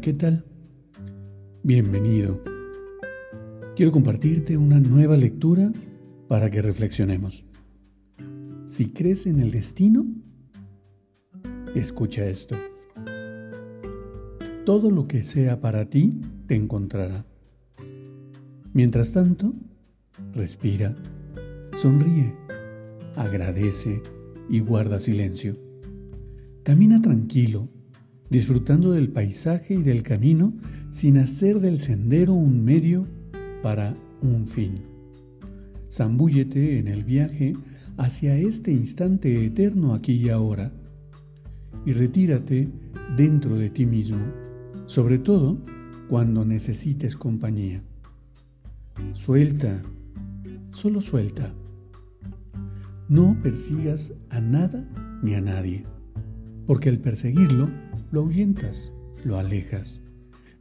¿Qué tal? Bienvenido. Quiero compartirte una nueva lectura para que reflexionemos. Si crees en el destino, escucha esto. Todo lo que sea para ti te encontrará. Mientras tanto, respira, sonríe, agradece y guarda silencio. Camina tranquilo disfrutando del paisaje y del camino sin hacer del sendero un medio para un fin. Zambúllete en el viaje hacia este instante eterno aquí y ahora y retírate dentro de ti mismo, sobre todo cuando necesites compañía. Suelta, solo suelta. No persigas a nada ni a nadie, porque al perseguirlo lo ahuyentas, lo alejas.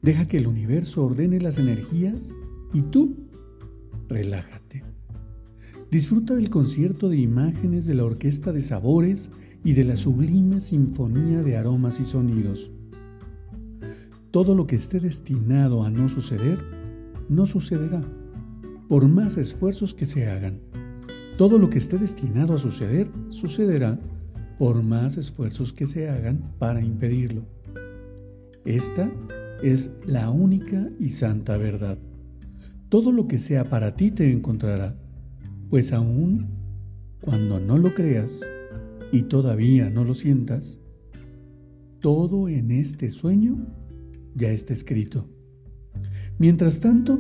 Deja que el universo ordene las energías y tú relájate. Disfruta del concierto de imágenes de la orquesta de sabores y de la sublime sinfonía de aromas y sonidos. Todo lo que esté destinado a no suceder, no sucederá, por más esfuerzos que se hagan. Todo lo que esté destinado a suceder, sucederá por más esfuerzos que se hagan para impedirlo. Esta es la única y santa verdad. Todo lo que sea para ti te encontrará, pues aún cuando no lo creas y todavía no lo sientas, todo en este sueño ya está escrito. Mientras tanto,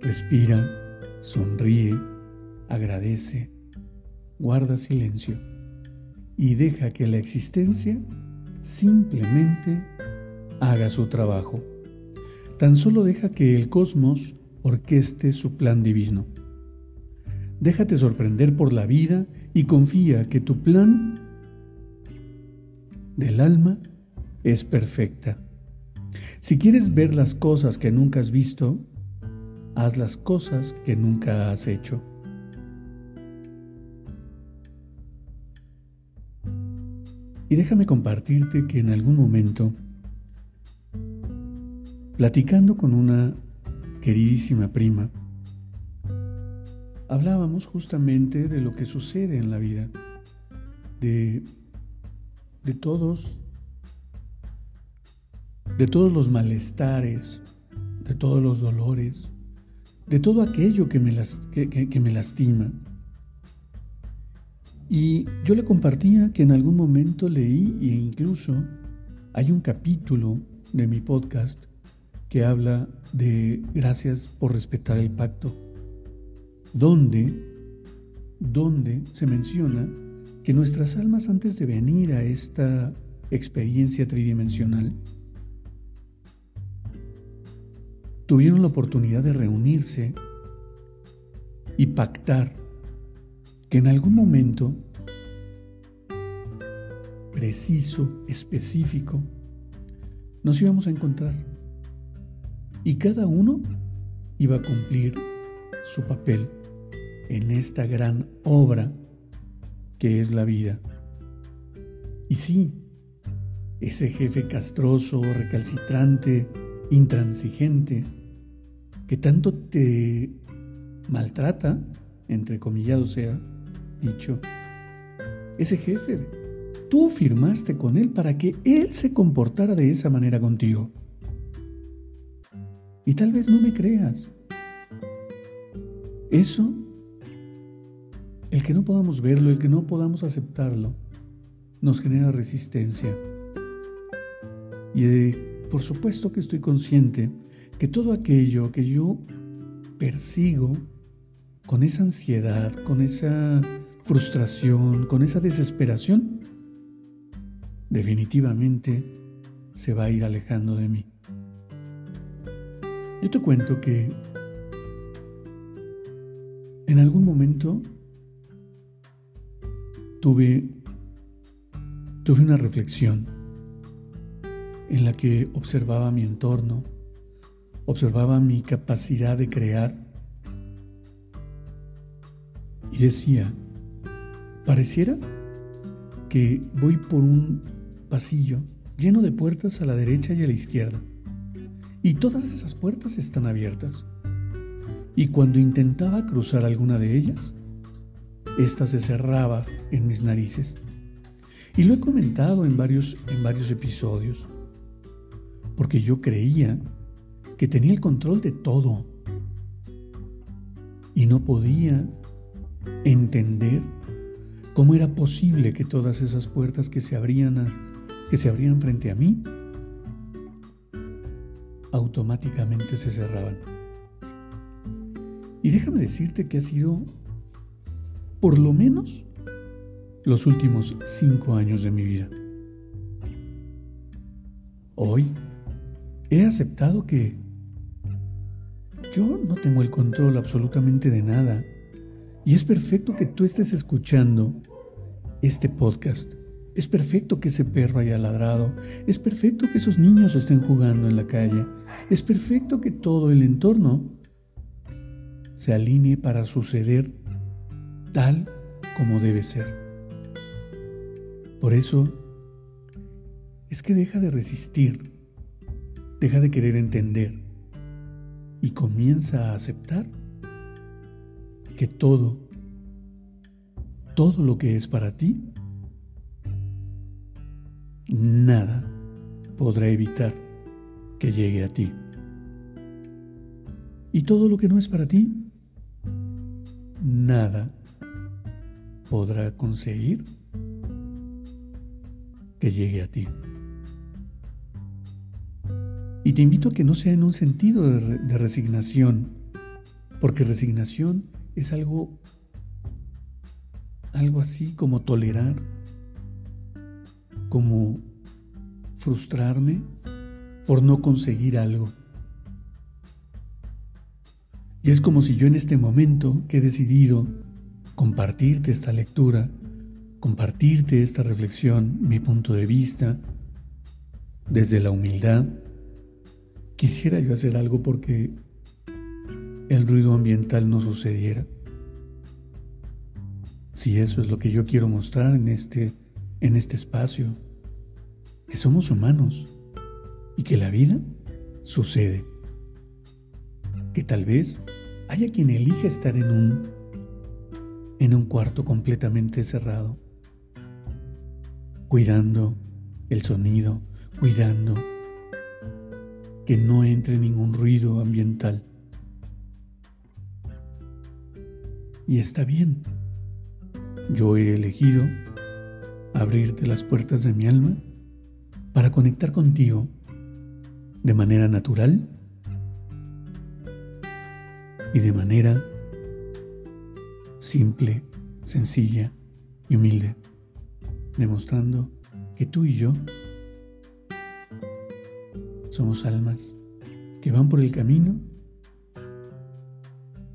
respira, sonríe, agradece, guarda silencio y deja que la existencia simplemente haga su trabajo. Tan solo deja que el cosmos orqueste su plan divino. Déjate sorprender por la vida y confía que tu plan del alma es perfecta. Si quieres ver las cosas que nunca has visto, haz las cosas que nunca has hecho. Y déjame compartirte que en algún momento, platicando con una queridísima prima, hablábamos justamente de lo que sucede en la vida, de, de todos, de todos los malestares, de todos los dolores, de todo aquello que me, las, que me lastima y yo le compartía que en algún momento leí e incluso hay un capítulo de mi podcast que habla de gracias por respetar el pacto, donde, donde se menciona que nuestras almas antes de venir a esta experiencia tridimensional tuvieron la oportunidad de reunirse y pactar que en algún momento preciso, específico, nos íbamos a encontrar. Y cada uno iba a cumplir su papel en esta gran obra que es la vida. Y sí, ese jefe castroso, recalcitrante, intransigente, que tanto te maltrata, entre comillado sea, dicho, ese jefe, tú firmaste con él para que él se comportara de esa manera contigo. Y tal vez no me creas. Eso, el que no podamos verlo, el que no podamos aceptarlo, nos genera resistencia. Y por supuesto que estoy consciente que todo aquello que yo persigo con esa ansiedad, con esa frustración, con esa desesperación, definitivamente se va a ir alejando de mí. Yo te cuento que en algún momento tuve, tuve una reflexión en la que observaba mi entorno, observaba mi capacidad de crear y decía, pareciera que voy por un pasillo lleno de puertas a la derecha y a la izquierda y todas esas puertas están abiertas. Y cuando intentaba cruzar alguna de ellas, ésta se cerraba en mis narices. Y lo he comentado en varios, en varios episodios, porque yo creía que tenía el control de todo y no podía entender cómo era posible que todas esas puertas que se abrían, que se abrían frente a mí automáticamente se cerraban. Y déjame decirte que ha sido, por lo menos, los últimos cinco años de mi vida. Hoy he aceptado que yo no tengo el control absolutamente de nada y es perfecto que tú estés escuchando este podcast. Es perfecto que ese perro haya ladrado, es perfecto que esos niños estén jugando en la calle, es perfecto que todo el entorno se alinee para suceder tal como debe ser. Por eso es que deja de resistir, deja de querer entender y comienza a aceptar que todo, todo lo que es para ti, nada podrá evitar que llegue a ti. Y todo lo que no es para ti, nada podrá conseguir que llegue a ti. Y te invito a que no sea en un sentido de, de resignación, porque resignación es algo algo así como tolerar como frustrarme por no conseguir algo. Y es como si yo en este momento que he decidido compartirte esta lectura, compartirte esta reflexión, mi punto de vista, desde la humildad, quisiera yo hacer algo porque el ruido ambiental no sucediera. Si eso es lo que yo quiero mostrar en este en este espacio, que somos humanos y que la vida sucede. Que tal vez haya quien elija estar en un en un cuarto completamente cerrado, cuidando el sonido, cuidando que no entre ningún ruido ambiental. Y está bien. Yo he elegido abrirte las puertas de mi alma para conectar contigo de manera natural y de manera simple, sencilla y humilde, demostrando que tú y yo somos almas que van por el camino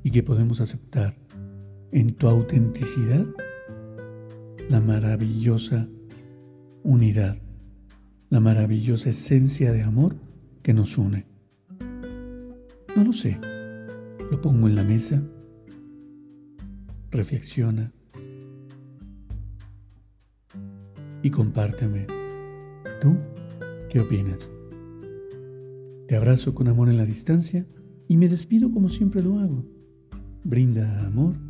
y que podemos aceptar en tu autenticidad la maravillosa unidad, la maravillosa esencia de amor que nos une. No lo sé, lo pongo en la mesa, reflexiona y compárteme. ¿Tú qué opinas? Te abrazo con amor en la distancia y me despido como siempre lo hago. Brinda amor